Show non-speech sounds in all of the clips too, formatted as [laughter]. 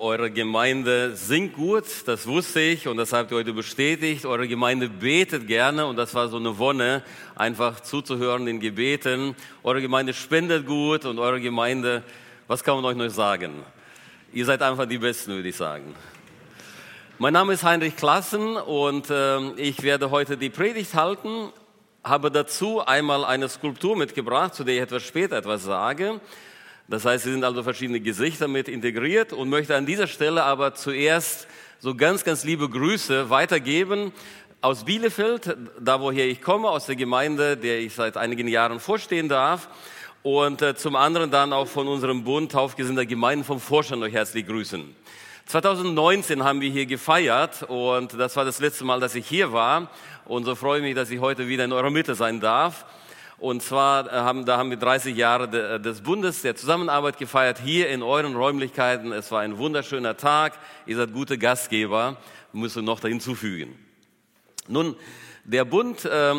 Eure Gemeinde singt gut, das wusste ich und das habt ihr heute bestätigt. Eure Gemeinde betet gerne und das war so eine Wonne, einfach zuzuhören den Gebeten. Eure Gemeinde spendet gut und eure Gemeinde, was kann man euch noch sagen? Ihr seid einfach die Besten, würde ich sagen. Mein Name ist Heinrich Klassen und äh, ich werde heute die Predigt halten, habe dazu einmal eine Skulptur mitgebracht, zu der ich etwas später etwas sage. Das heißt, es sind also verschiedene Gesichter mit integriert und möchte an dieser Stelle aber zuerst so ganz, ganz liebe Grüße weitergeben aus Bielefeld, da woher ich komme, aus der Gemeinde, der ich seit einigen Jahren vorstehen darf. Und äh, zum anderen dann auch von unserem Bund Taufgesinnter Gemeinden vom Vorstand euch herzlich grüßen. 2019 haben wir hier gefeiert und das war das letzte Mal, dass ich hier war. Und so freue ich mich, dass ich heute wieder in eurer Mitte sein darf. Und zwar äh, haben, da haben wir 30 Jahre äh, des Bundes der Zusammenarbeit gefeiert, hier in euren Räumlichkeiten. Es war ein wunderschöner Tag. Ihr seid gute Gastgeber, müssen noch da hinzufügen. Nun, der Bund, äh,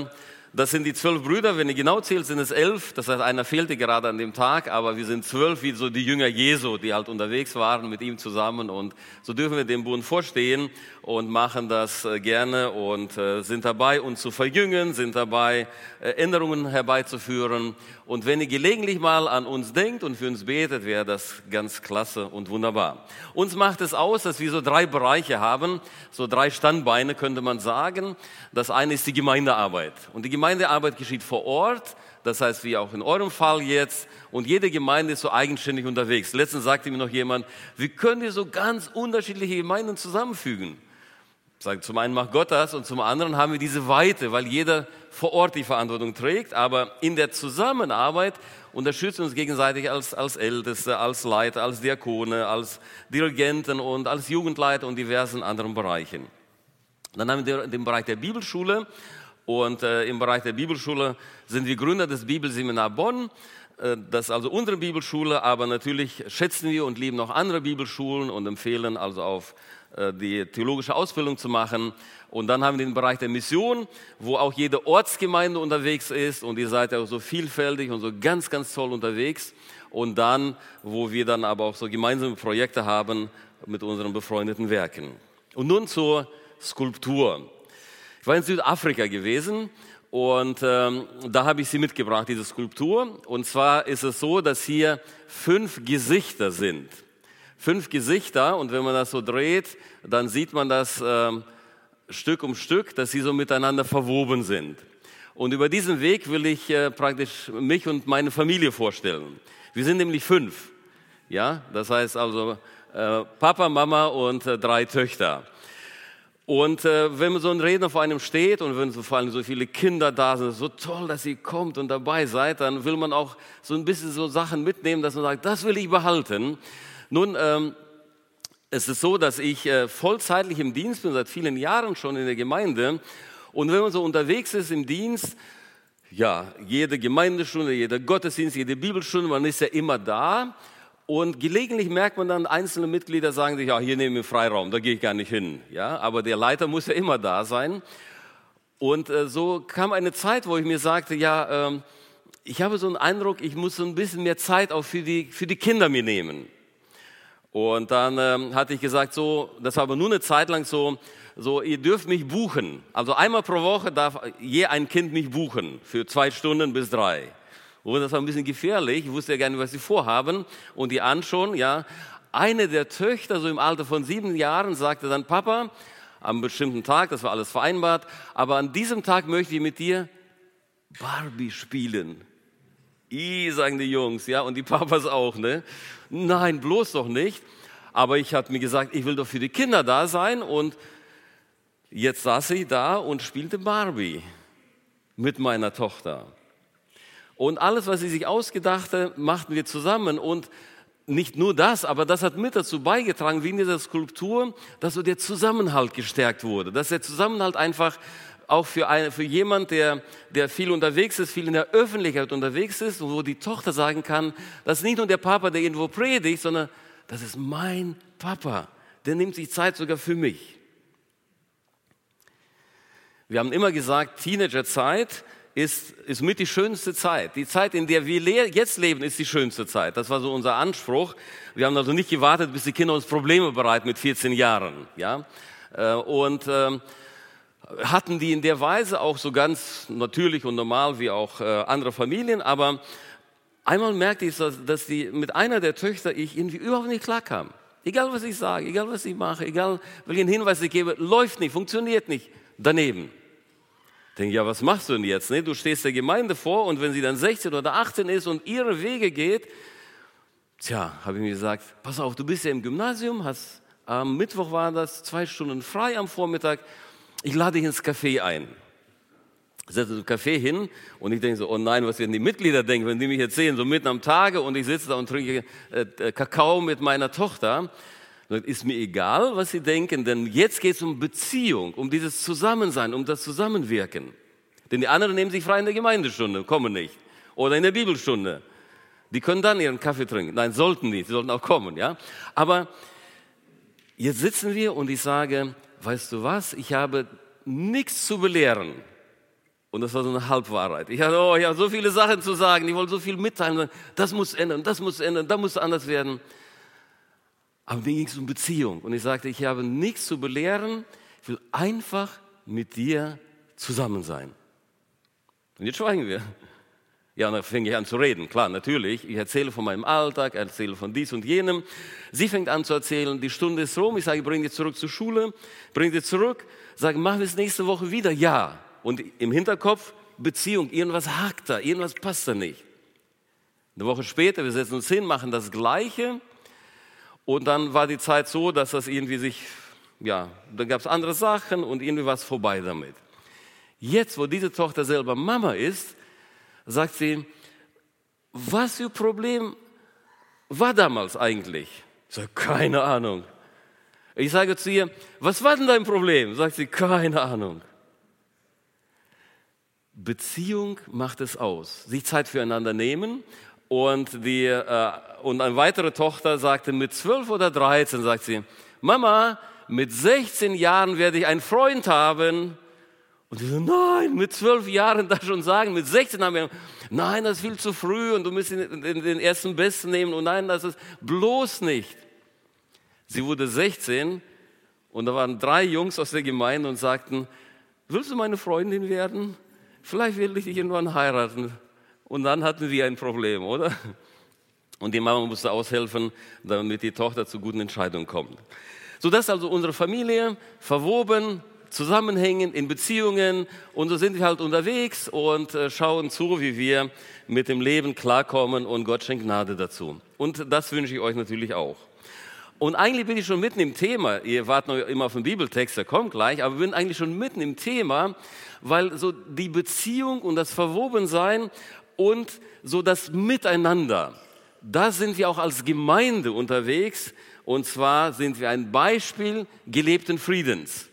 das sind die zwölf Brüder, wenn ihr genau zählt, sind es elf. Das heißt, einer fehlte gerade an dem Tag, aber wir sind zwölf, wie so die Jünger Jesu, die halt unterwegs waren mit ihm zusammen. Und so dürfen wir dem Bund vorstehen und machen das äh, gerne und äh, sind dabei, uns zu verjüngen, sind dabei, äh, Änderungen herbeizuführen. Und wenn ihr gelegentlich mal an uns denkt und für uns betet, wäre das ganz klasse und wunderbar. Uns macht es aus, dass wir so drei Bereiche haben, so drei Standbeine könnte man sagen. Das eine ist die Gemeindearbeit. Und die Gemeindearbeit geschieht vor Ort, das heißt wie auch in eurem Fall jetzt. Und jede Gemeinde ist so eigenständig unterwegs. Letztens sagte mir noch jemand, wie können wir so ganz unterschiedliche Gemeinden zusammenfügen? Sagen, zum einen macht Gott das und zum anderen haben wir diese Weite, weil jeder vor Ort die Verantwortung trägt. Aber in der Zusammenarbeit unterstützen wir uns gegenseitig als, als Älteste, als Leiter, als Diakone, als Dirigenten und als Jugendleiter und diversen anderen Bereichen. Dann haben wir den Bereich der Bibelschule und äh, im Bereich der Bibelschule sind wir Gründer des Bibelseminar Bonn. Äh, das ist also unsere Bibelschule, aber natürlich schätzen wir und lieben auch andere Bibelschulen und empfehlen also auf die theologische Ausbildung zu machen. Und dann haben wir den Bereich der Mission, wo auch jede Ortsgemeinde unterwegs ist und ihr seid ja auch so vielfältig und so ganz, ganz toll unterwegs. Und dann, wo wir dann aber auch so gemeinsame Projekte haben mit unseren befreundeten Werken. Und nun zur Skulptur. Ich war in Südafrika gewesen und ähm, da habe ich sie mitgebracht, diese Skulptur. Und zwar ist es so, dass hier fünf Gesichter sind. Fünf Gesichter und wenn man das so dreht, dann sieht man das ähm, Stück um Stück, dass sie so miteinander verwoben sind. Und über diesen Weg will ich äh, praktisch mich und meine Familie vorstellen. Wir sind nämlich fünf. Ja, das heißt also äh, Papa, Mama und äh, drei Töchter. Und äh, wenn so ein Redner vor einem steht und wenn so vor allem so viele Kinder da sind, so toll, dass ihr kommt und dabei seid, dann will man auch so ein bisschen so Sachen mitnehmen, dass man sagt, das will ich behalten. Nun, ähm, es ist so, dass ich äh, vollzeitlich im Dienst bin, seit vielen Jahren schon in der Gemeinde. Und wenn man so unterwegs ist im Dienst, ja, jede Gemeindestunde, jeder Gottesdienst, jede Bibelstunde, man ist ja immer da. Und gelegentlich merkt man dann, einzelne Mitglieder sagen sich, ja, hier nehmen wir Freiraum, da gehe ich gar nicht hin. Ja, aber der Leiter muss ja immer da sein. Und äh, so kam eine Zeit, wo ich mir sagte, ja, ähm, ich habe so einen Eindruck, ich muss so ein bisschen mehr Zeit auch für die, für die Kinder mir nehmen. Und dann ähm, hatte ich gesagt, so, das war aber nur eine Zeit lang so, so, ihr dürft mich buchen. Also einmal pro Woche darf je ein Kind mich buchen für zwei Stunden bis drei. Und das war ein bisschen gefährlich. Ich wusste ja nicht, was sie vorhaben. Und die anschauen, ja. Eine der Töchter, so im Alter von sieben Jahren, sagte dann, Papa, am bestimmten Tag, das war alles vereinbart, aber an diesem Tag möchte ich mit dir Barbie spielen. I, sagen die Jungs, ja, und die [laughs] Papas auch, ne? Nein, bloß doch nicht. Aber ich habe mir gesagt, ich will doch für die Kinder da sein und jetzt saß sie da und spielte Barbie mit meiner Tochter. Und alles, was sie sich ausgedachte, machten wir zusammen. Und nicht nur das, aber das hat mit dazu beigetragen, wie in dieser Skulptur, dass so der Zusammenhalt gestärkt wurde. Dass der Zusammenhalt einfach auch für, eine, für jemand, der, der viel unterwegs ist, viel in der Öffentlichkeit unterwegs ist, wo die Tochter sagen kann, das ist nicht nur der Papa, der irgendwo predigt, sondern das ist mein Papa. Der nimmt sich Zeit sogar für mich. Wir haben immer gesagt, Teenagerzeit ist, ist mit die schönste Zeit. Die Zeit, in der wir jetzt leben, ist die schönste Zeit. Das war so unser Anspruch. Wir haben also nicht gewartet, bis die Kinder uns Probleme bereiten mit 14 Jahren. Ja? Äh, und ähm, hatten die in der Weise auch so ganz natürlich und normal wie auch äh, andere Familien. Aber einmal merkte ich, dass die mit einer der Töchter ich irgendwie überhaupt nicht klarkam. Egal was ich sage, egal was ich mache, egal welchen Hinweis ich gebe, läuft nicht, funktioniert nicht. Daneben. Denke, ja, was machst du denn jetzt? Ne? Du stehst der Gemeinde vor und wenn sie dann 16 oder 18 ist und ihre Wege geht, tja, habe ich mir gesagt, pass auf, du bist ja im Gymnasium, hast am Mittwoch war das, zwei Stunden frei am Vormittag, ich lade dich ins Café ein. Setze im Café hin und ich denke so, oh nein, was werden die Mitglieder denken, wenn die mich jetzt sehen, so mitten am Tage und ich sitze da und trinke äh, äh Kakao mit meiner Tochter. Ist mir egal, was sie denken, denn jetzt geht es um Beziehung, um dieses Zusammensein, um das Zusammenwirken. Denn die anderen nehmen sich frei in der Gemeindestunde, kommen nicht. Oder in der Bibelstunde. Die können dann ihren Kaffee trinken. Nein, sollten nicht, sie sollten auch kommen, ja. Aber jetzt sitzen wir und ich sage, weißt du was, ich habe nichts zu belehren. Und das war so eine Halbwahrheit. Ich hatte, oh, ich habe so viele Sachen zu sagen, ich wollte so viel mitteilen. Das muss ändern, das muss ändern, da muss anders werden. Aber mir ging es um Beziehung. Und ich sagte, ich habe nichts zu belehren, ich will einfach mit dir zusammen sein. Und jetzt schweigen wir. Ja, dann fänge ich an zu reden. Klar, natürlich. Ich erzähle von meinem Alltag, erzähle von dies und jenem. Sie fängt an zu erzählen, die Stunde ist rum. Ich sage, bring dich zurück zur Schule, bring dich zurück. Sage, machen wir es nächste Woche wieder? Ja. Und im Hinterkopf, Beziehung, irgendwas hakt da, irgendwas passt da nicht. Eine Woche später, wir setzen uns hin, machen das Gleiche. Und dann war die Zeit so, dass das irgendwie sich, ja, da gab es andere Sachen und irgendwie war es vorbei damit. Jetzt, wo diese Tochter selber Mama ist, sagt sie, was für Problem war damals eigentlich? Ich sage, keine Ahnung. Ich sage zu ihr, was war denn dein Problem? Sagt sie, keine Ahnung. Beziehung macht es aus. Sich Zeit füreinander nehmen und, die, äh, und eine weitere Tochter sagte, mit zwölf oder dreizehn, sagt sie, Mama, mit 16 Jahren werde ich einen Freund haben. Und ich so, nein, mit zwölf Jahren das schon sagen, mit 16 haben wir, nein, das ist viel zu früh und du musst den, den ersten Besten nehmen und nein, das ist bloß nicht. Sie wurde 16 und da waren drei Jungs aus der Gemeinde und sagten, willst du meine Freundin werden? Vielleicht will ich dich irgendwann heiraten. Und dann hatten wir ein Problem, oder? Und die Mama musste aushelfen, damit die Tochter zu guten Entscheidungen kommt. So das ist also unsere Familie, verwoben, zusammenhängen in Beziehungen und so sind wir halt unterwegs und äh, schauen zu, wie wir mit dem Leben klarkommen und Gott schenkt Gnade dazu. Und das wünsche ich euch natürlich auch. Und eigentlich bin ich schon mitten im Thema. Ihr wartet noch immer auf den Bibeltext, der kommt gleich, aber wir sind eigentlich schon mitten im Thema, weil so die Beziehung und das Verwobensein und so das Miteinander. Da sind wir auch als Gemeinde unterwegs und zwar sind wir ein Beispiel gelebten Friedens.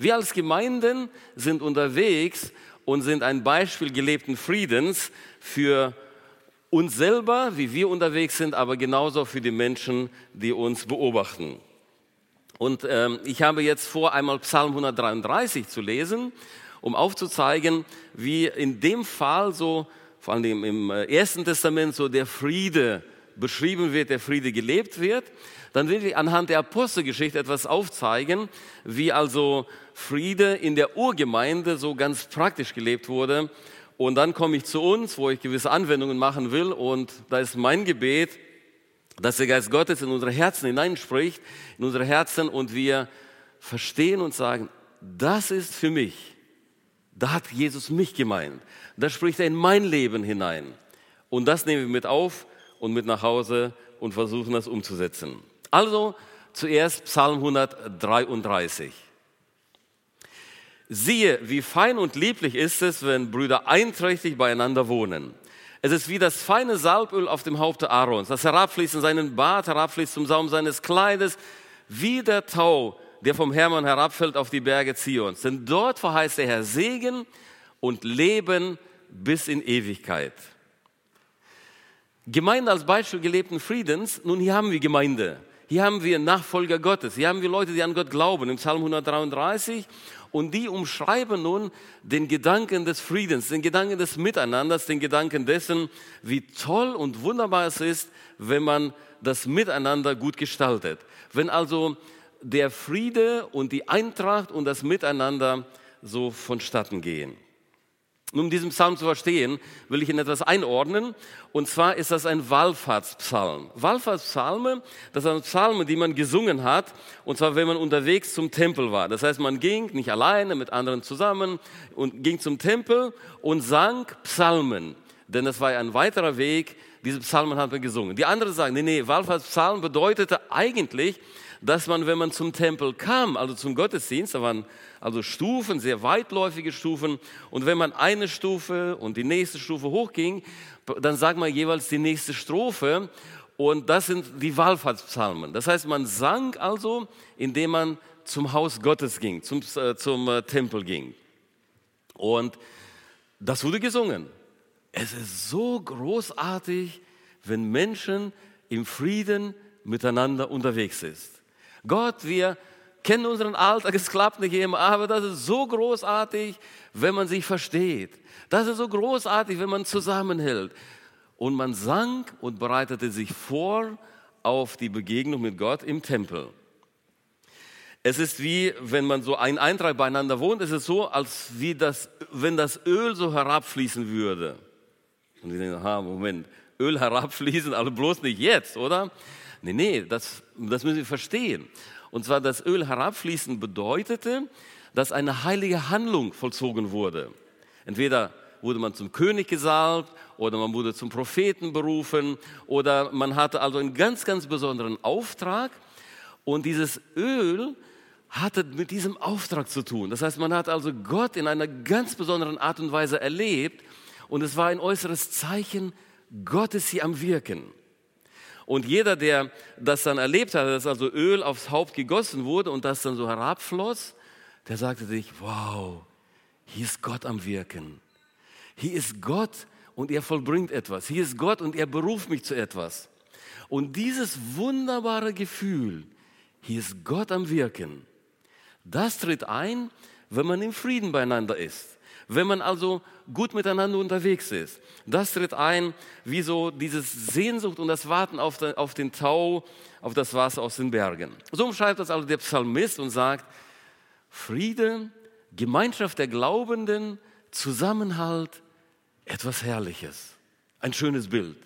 Wir als Gemeinden sind unterwegs und sind ein Beispiel gelebten Friedens für uns selber, wie wir unterwegs sind, aber genauso für die Menschen, die uns beobachten. Und ähm, ich habe jetzt vor, einmal Psalm 133 zu lesen, um aufzuzeigen, wie in dem Fall so vor allem im äh, Ersten Testament so der Friede beschrieben wird, der Friede gelebt wird, dann will ich anhand der Apostelgeschichte etwas aufzeigen, wie also Friede in der Urgemeinde so ganz praktisch gelebt wurde. Und dann komme ich zu uns, wo ich gewisse Anwendungen machen will. Und da ist mein Gebet, dass der Geist Gottes in unsere Herzen hineinspricht, in unsere Herzen und wir verstehen und sagen, das ist für mich. Da hat Jesus mich gemeint. Da spricht er in mein Leben hinein. Und das nehmen wir mit auf und mit nach Hause und versuchen das umzusetzen. Also zuerst Psalm 133. Siehe, wie fein und lieblich ist es, wenn Brüder einträchtig beieinander wohnen. Es ist wie das feine Salböl auf dem Haupte Aarons, das herabfließt in seinen Bart, herabfließt zum Saum seines Kleides, wie der Tau, der vom Hermann herabfällt auf die Berge Zions. Denn dort verheißt der Herr Segen und Leben bis in Ewigkeit. Gemeinde als Beispiel gelebten Friedens. Nun, hier haben wir Gemeinde. Hier haben wir Nachfolger Gottes. Hier haben wir Leute, die an Gott glauben, im Psalm 133. Und die umschreiben nun den Gedanken des Friedens, den Gedanken des Miteinanders, den Gedanken dessen, wie toll und wunderbar es ist, wenn man das Miteinander gut gestaltet. Wenn also der Friede und die Eintracht und das Miteinander so vonstatten gehen. Um diesen Psalm zu verstehen, will ich ihn etwas einordnen. Und zwar ist das ein Wallfahrtspsalm. Wallfahrtspsalme, das sind Psalmen, die man gesungen hat. Und zwar, wenn man unterwegs zum Tempel war. Das heißt, man ging nicht alleine, mit anderen zusammen und ging zum Tempel und sang Psalmen. Denn das war ein weiterer Weg. Diese Psalmen hat man gesungen. Die anderen sagen, nee, nee, Wallfahrtspsalm bedeutete eigentlich, dass man, wenn man zum Tempel kam, also zum Gottesdienst, da waren also Stufen, sehr weitläufige Stufen, und wenn man eine Stufe und die nächste Stufe hochging, dann sagt man jeweils die nächste Strophe, und das sind die Wallfahrtspsalmen. Das heißt, man sang also, indem man zum Haus Gottes ging, zum, äh, zum äh, Tempel ging. Und das wurde gesungen. Es ist so großartig, wenn Menschen im Frieden miteinander unterwegs sind. Gott, wir kennen unseren Alltag, es klappt nicht immer, aber das ist so großartig, wenn man sich versteht. Das ist so großartig, wenn man zusammenhält. Und man sang und bereitete sich vor auf die Begegnung mit Gott im Tempel. Es ist wie, wenn man so ein Eintrag beieinander wohnt, es ist so, als wie das, wenn das Öl so herabfließen würde. Und ich denke, aha, Moment, Öl herabfließen, also bloß nicht jetzt, oder? Nee, nee, das, das müssen Sie verstehen. Und zwar das Öl herabfließen bedeutete, dass eine heilige Handlung vollzogen wurde. Entweder wurde man zum König gesalbt oder man wurde zum Propheten berufen oder man hatte also einen ganz, ganz besonderen Auftrag. Und dieses Öl hatte mit diesem Auftrag zu tun. Das heißt, man hat also Gott in einer ganz besonderen Art und Weise erlebt und es war ein äußeres Zeichen, Gott ist hier am Wirken. Und jeder, der das dann erlebt hat, dass also Öl aufs Haupt gegossen wurde und das dann so herabfloss, der sagte sich, wow, hier ist Gott am Wirken. Hier ist Gott und er vollbringt etwas. Hier ist Gott und er beruft mich zu etwas. Und dieses wunderbare Gefühl, hier ist Gott am Wirken, das tritt ein, wenn man im Frieden beieinander ist. Wenn man also gut miteinander unterwegs ist, das tritt ein, wie so dieses Sehnsucht und das Warten auf den, auf den Tau, auf das Wasser aus den Bergen. So umschreibt das also der Psalmist und sagt, Friede, Gemeinschaft der Glaubenden, Zusammenhalt, etwas Herrliches. Ein schönes Bild.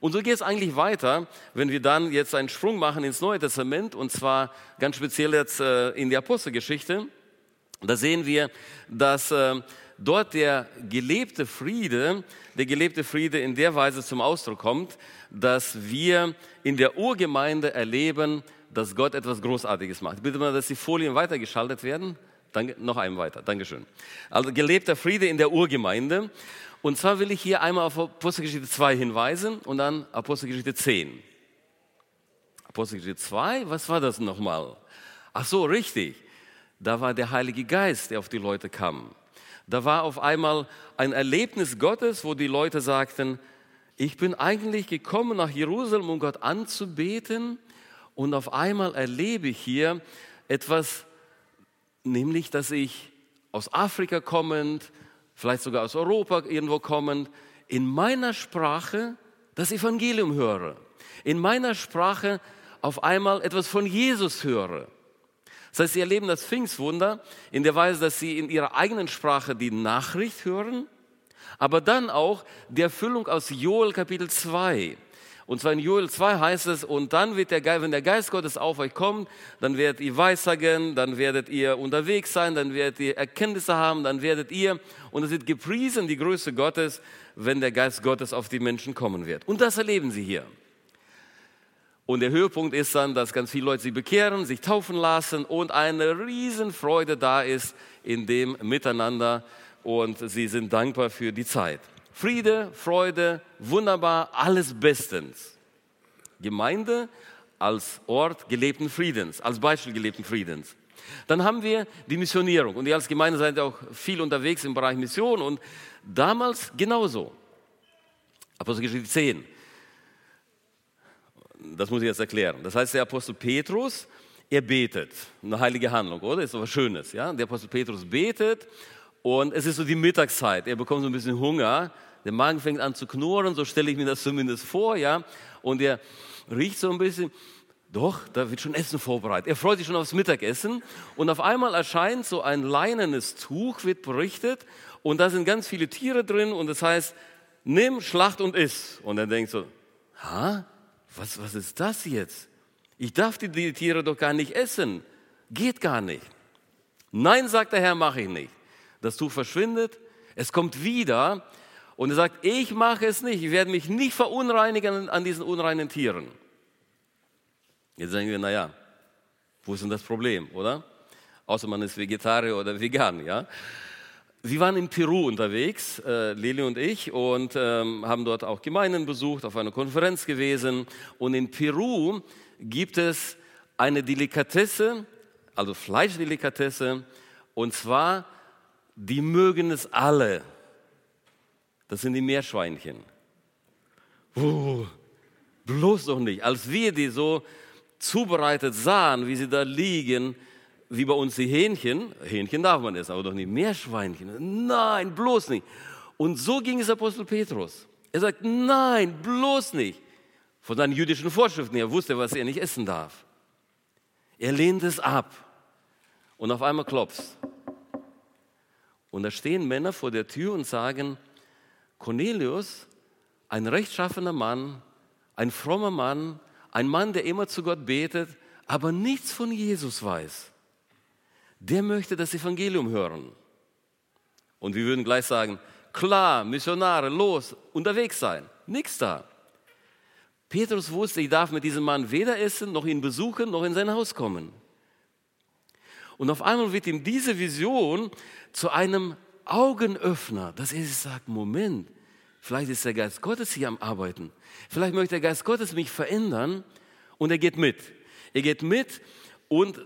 Und so geht es eigentlich weiter, wenn wir dann jetzt einen Sprung machen ins Neue Testament und zwar ganz speziell jetzt äh, in die Apostelgeschichte. Da sehen wir, dass äh, dort der gelebte Friede, der gelebte Friede in der Weise zum Ausdruck kommt, dass wir in der Urgemeinde erleben, dass Gott etwas Großartiges macht. Bitte mal, dass die Folien weitergeschaltet werden. Danke, noch einem weiter. Dankeschön. Also gelebter Friede in der Urgemeinde. Und zwar will ich hier einmal auf Apostelgeschichte 2 hinweisen und dann Apostelgeschichte 10. Apostelgeschichte 2, was war das nochmal? Ach so, richtig da war der Heilige Geist, der auf die Leute kam. Da war auf einmal ein Erlebnis Gottes, wo die Leute sagten, ich bin eigentlich gekommen nach Jerusalem, um Gott anzubeten und auf einmal erlebe ich hier etwas, nämlich dass ich aus Afrika kommend, vielleicht sogar aus Europa irgendwo kommend, in meiner Sprache das Evangelium höre. In meiner Sprache auf einmal etwas von Jesus höre. Das heißt, sie erleben das Pfingstwunder in der Weise, dass sie in ihrer eigenen Sprache die Nachricht hören, aber dann auch die Erfüllung aus Joel Kapitel 2. Und zwar in Joel 2 heißt es, und dann wird der Geist, wenn der Geist Gottes auf euch kommt, dann werdet ihr weissagen, dann werdet ihr unterwegs sein, dann werdet ihr Erkenntnisse haben, dann werdet ihr, und es wird gepriesen, die Größe Gottes, wenn der Geist Gottes auf die Menschen kommen wird. Und das erleben sie hier. Und der Höhepunkt ist dann, dass ganz viele Leute sich bekehren, sich taufen lassen und eine Riesenfreude da ist in dem Miteinander und sie sind dankbar für die Zeit. Friede, Freude, wunderbar, alles bestens. Gemeinde als Ort gelebten Friedens, als Beispiel gelebten Friedens. Dann haben wir die Missionierung und ihr als Gemeinde seid auch viel unterwegs im Bereich Mission und damals genauso. Apostelgeschichte 10 das muss ich jetzt erklären. Das heißt, der Apostel Petrus er betet. Eine heilige Handlung, oder? Ist was Schönes, ja? Der Apostel Petrus betet und es ist so die Mittagszeit. Er bekommt so ein bisschen Hunger. Der Magen fängt an zu knurren, so stelle ich mir das zumindest vor, ja? Und er riecht so ein bisschen. Doch, da wird schon Essen vorbereitet. Er freut sich schon aufs Mittagessen und auf einmal erscheint so ein leinenes Tuch, wird berichtet und da sind ganz viele Tiere drin und das heißt, nimm, schlacht und iss. Und er denkt so, ha, was, was ist das jetzt? Ich darf die, die Tiere doch gar nicht essen. Geht gar nicht. Nein, sagt der Herr, mache ich nicht. Das Tuch verschwindet, es kommt wieder und er sagt, ich mache es nicht. Ich werde mich nicht verunreinigen an diesen unreinen Tieren. Jetzt sagen wir, naja, wo ist denn das Problem, oder? Außer man ist Vegetarier oder Vegan, ja. Wir waren in Peru unterwegs, äh, Lili und ich, und ähm, haben dort auch Gemeinden besucht, auf einer Konferenz gewesen. Und in Peru gibt es eine Delikatesse, also Fleischdelikatesse, und zwar, die mögen es alle. Das sind die Meerschweinchen. Uh, bloß doch nicht. Als wir die so zubereitet sahen, wie sie da liegen, wie bei uns die Hähnchen, Hähnchen darf man essen, aber doch nicht Meerschweinchen. Nein, bloß nicht. Und so ging es Apostel Petrus. Er sagt, nein, bloß nicht. Von seinen jüdischen Vorschriften her wusste er, was er nicht essen darf. Er lehnt es ab. Und auf einmal klopft Und da stehen Männer vor der Tür und sagen, Cornelius, ein rechtschaffener Mann, ein frommer Mann, ein Mann, der immer zu Gott betet, aber nichts von Jesus weiß, der möchte das Evangelium hören. Und wir würden gleich sagen, klar, Missionare, los, unterwegs sein. Nichts da. Petrus wusste, ich darf mit diesem Mann weder essen, noch ihn besuchen, noch in sein Haus kommen. Und auf einmal wird ihm diese Vision zu einem Augenöffner, dass er sich sagt, Moment, Vielleicht ist der Geist Gottes hier am Arbeiten. Vielleicht möchte der Geist Gottes mich verändern und er geht mit. Er geht mit und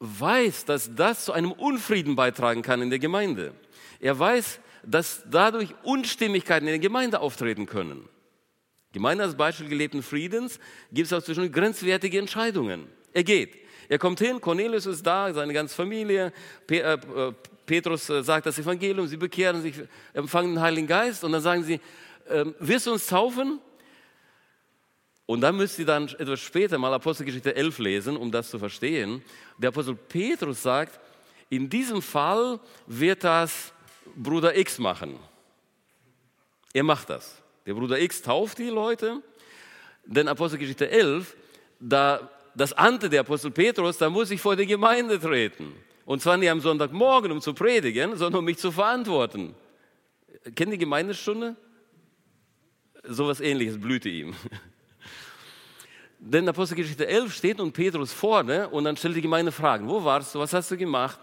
weiß, dass das zu einem Unfrieden beitragen kann in der Gemeinde. Er weiß, dass dadurch Unstimmigkeiten in der Gemeinde auftreten können. Gemeinde als Beispiel gelebten Friedens gibt es auch zwischen grenzwertige Entscheidungen. Er geht. Er kommt hin, Cornelius ist da, seine ganze Familie, äh, Petrus äh, sagt das Evangelium, sie bekehren sich, empfangen den Heiligen Geist und dann sagen sie, ähm, wirst du uns taufen? Und dann müsst ihr dann etwas später mal Apostelgeschichte 11 lesen, um das zu verstehen. Der Apostel Petrus sagt, in diesem Fall wird das Bruder X machen. Er macht das. Der Bruder X tauft die Leute, denn Apostelgeschichte 11, da das Ante der Apostel Petrus, da muss ich vor die Gemeinde treten. Und zwar nicht am Sonntagmorgen, um zu predigen, sondern um mich zu verantworten. Kennen die Gemeindestunde? Sowas ähnliches blühte ihm. [laughs] Denn Apostelgeschichte 11 steht und Petrus vorne und dann stellt die Gemeinde Fragen. Wo warst du? Was hast du gemacht?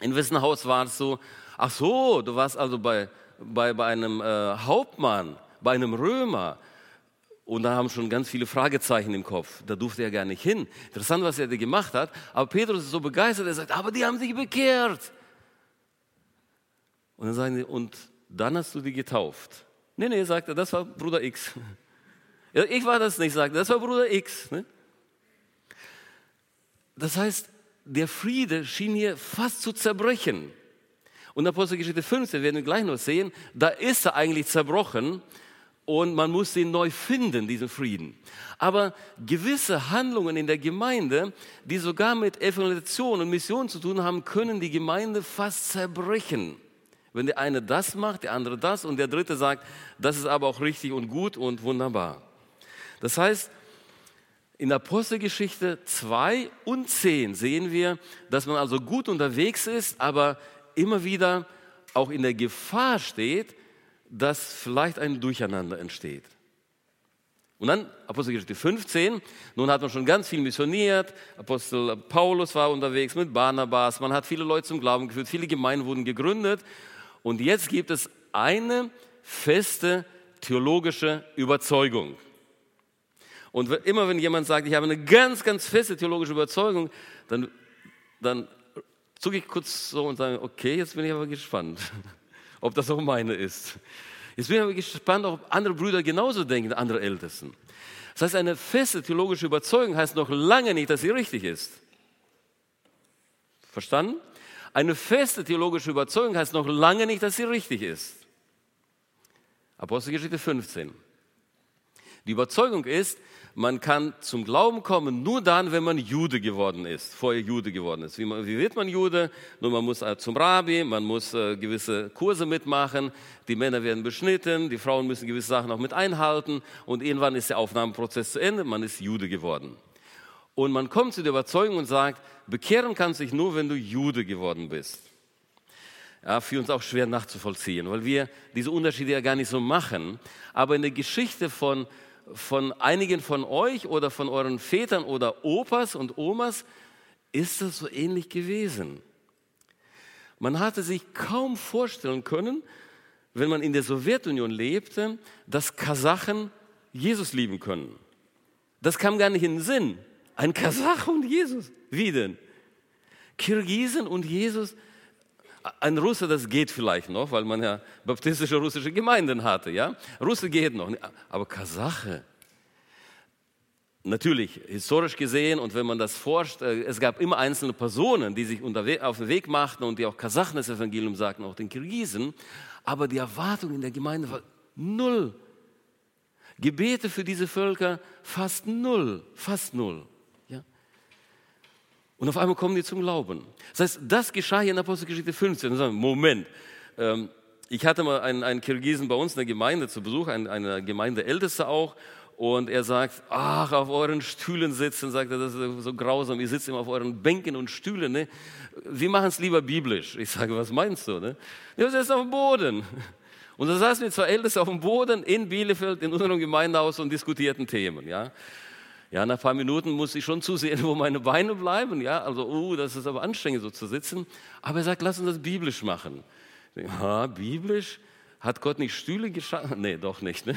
In wessen Haus warst du? Ach so, du warst also bei, bei, bei einem äh, Hauptmann, bei einem Römer. Und da haben schon ganz viele Fragezeichen im Kopf. Da durfte er gar nicht hin. Interessant, was er da gemacht hat. Aber Petrus ist so begeistert, er sagt, aber die haben sich bekehrt. Und dann sagen sie, und dann hast du die getauft. Nee, nee, sagt er, das war Bruder X. Ich war das nicht, sagt das war Bruder X. Ne? Das heißt, der Friede schien hier fast zu zerbrechen. Und Apostelgeschichte 15 werden wir gleich noch sehen, da ist er eigentlich zerbrochen und man muss ihn neu finden, diesen Frieden. Aber gewisse Handlungen in der Gemeinde, die sogar mit Evangelisation und Mission zu tun haben, können die Gemeinde fast zerbrechen. Wenn der eine das macht, der andere das und der dritte sagt, das ist aber auch richtig und gut und wunderbar. Das heißt, in Apostelgeschichte 2 und 10 sehen wir, dass man also gut unterwegs ist, aber immer wieder auch in der Gefahr steht, dass vielleicht ein Durcheinander entsteht. Und dann Apostelgeschichte 15, nun hat man schon ganz viel missioniert, Apostel Paulus war unterwegs mit Barnabas, man hat viele Leute zum Glauben geführt, viele Gemeinden wurden gegründet. Und jetzt gibt es eine feste theologische Überzeugung. Und immer wenn jemand sagt, ich habe eine ganz, ganz feste theologische Überzeugung, dann, dann zucke ich kurz so und sage, okay, jetzt bin ich aber gespannt [laughs] ob das auch meine ist. Jetzt bin ich aber gespannt, ob andere Brüder genauso denken, andere Ältesten. Das heißt, eine feste theologische Überzeugung heißt noch lange nicht, dass sie richtig ist. Verstanden? Eine feste theologische Überzeugung heißt noch lange nicht, dass sie richtig ist. Apostelgeschichte 15. Die Überzeugung ist, man kann zum Glauben kommen nur dann, wenn man Jude geworden ist, vorher Jude geworden ist. Wie, man, wie wird man Jude? Nun, man muss äh, zum Rabbi, man muss äh, gewisse Kurse mitmachen, die Männer werden beschnitten, die Frauen müssen gewisse Sachen auch mit einhalten und irgendwann ist der Aufnahmeprozess zu Ende, man ist Jude geworden. Und man kommt zu der Überzeugung und sagt, bekehren kannst dich nur, wenn du Jude geworden bist. Ja, für uns auch schwer nachzuvollziehen, weil wir diese Unterschiede ja gar nicht so machen. Aber in der Geschichte von von einigen von euch oder von euren Vätern oder Opas und Omas ist das so ähnlich gewesen. Man hatte sich kaum vorstellen können, wenn man in der Sowjetunion lebte, dass Kasachen Jesus lieben können. Das kam gar nicht in den Sinn. Ein Kasach und Jesus. Wie denn? Kirgisen und Jesus ein Russe, das geht vielleicht noch, weil man ja baptistische russische Gemeinden hatte. Ja? Russe geht noch, aber Kasache. Natürlich, historisch gesehen, und wenn man das forscht, äh, es gab immer einzelne Personen, die sich auf den Weg machten und die auch Kasachen das Evangelium sagten, auch den Kirgisen, aber die Erwartung in der Gemeinde war null. Gebete für diese Völker fast null, fast null. Und auf einmal kommen die zum Glauben. Das heißt, das geschah hier in Apostelgeschichte 15. Und sagen, Moment, ähm, ich hatte mal einen, einen Kirgisen bei uns in der Gemeinde zu Besuch, einen, eine Gemeindeälteste auch. Und er sagt, ach, auf euren Stühlen sitzen, sagt er, das ist so grausam, ihr sitzt immer auf euren Bänken und Stühlen. Ne? Wir machen es lieber biblisch. Ich sage, was meinst du? Ne? Ja, sitzt auf dem Boden. Und da saßen wir zwei Älteste auf dem Boden in Bielefeld, in unserem Gemeindehaus und diskutierten Themen. Ja? Ja, nach ein paar Minuten muss ich schon zusehen, [laughs] wo meine Beine bleiben. Ja, also, uh, das ist aber anstrengend, so zu sitzen. Aber er sagt, lass uns das biblisch machen. Ja, biblisch? Hat Gott nicht Stühle geschaffen? Nee, doch nicht. Ne?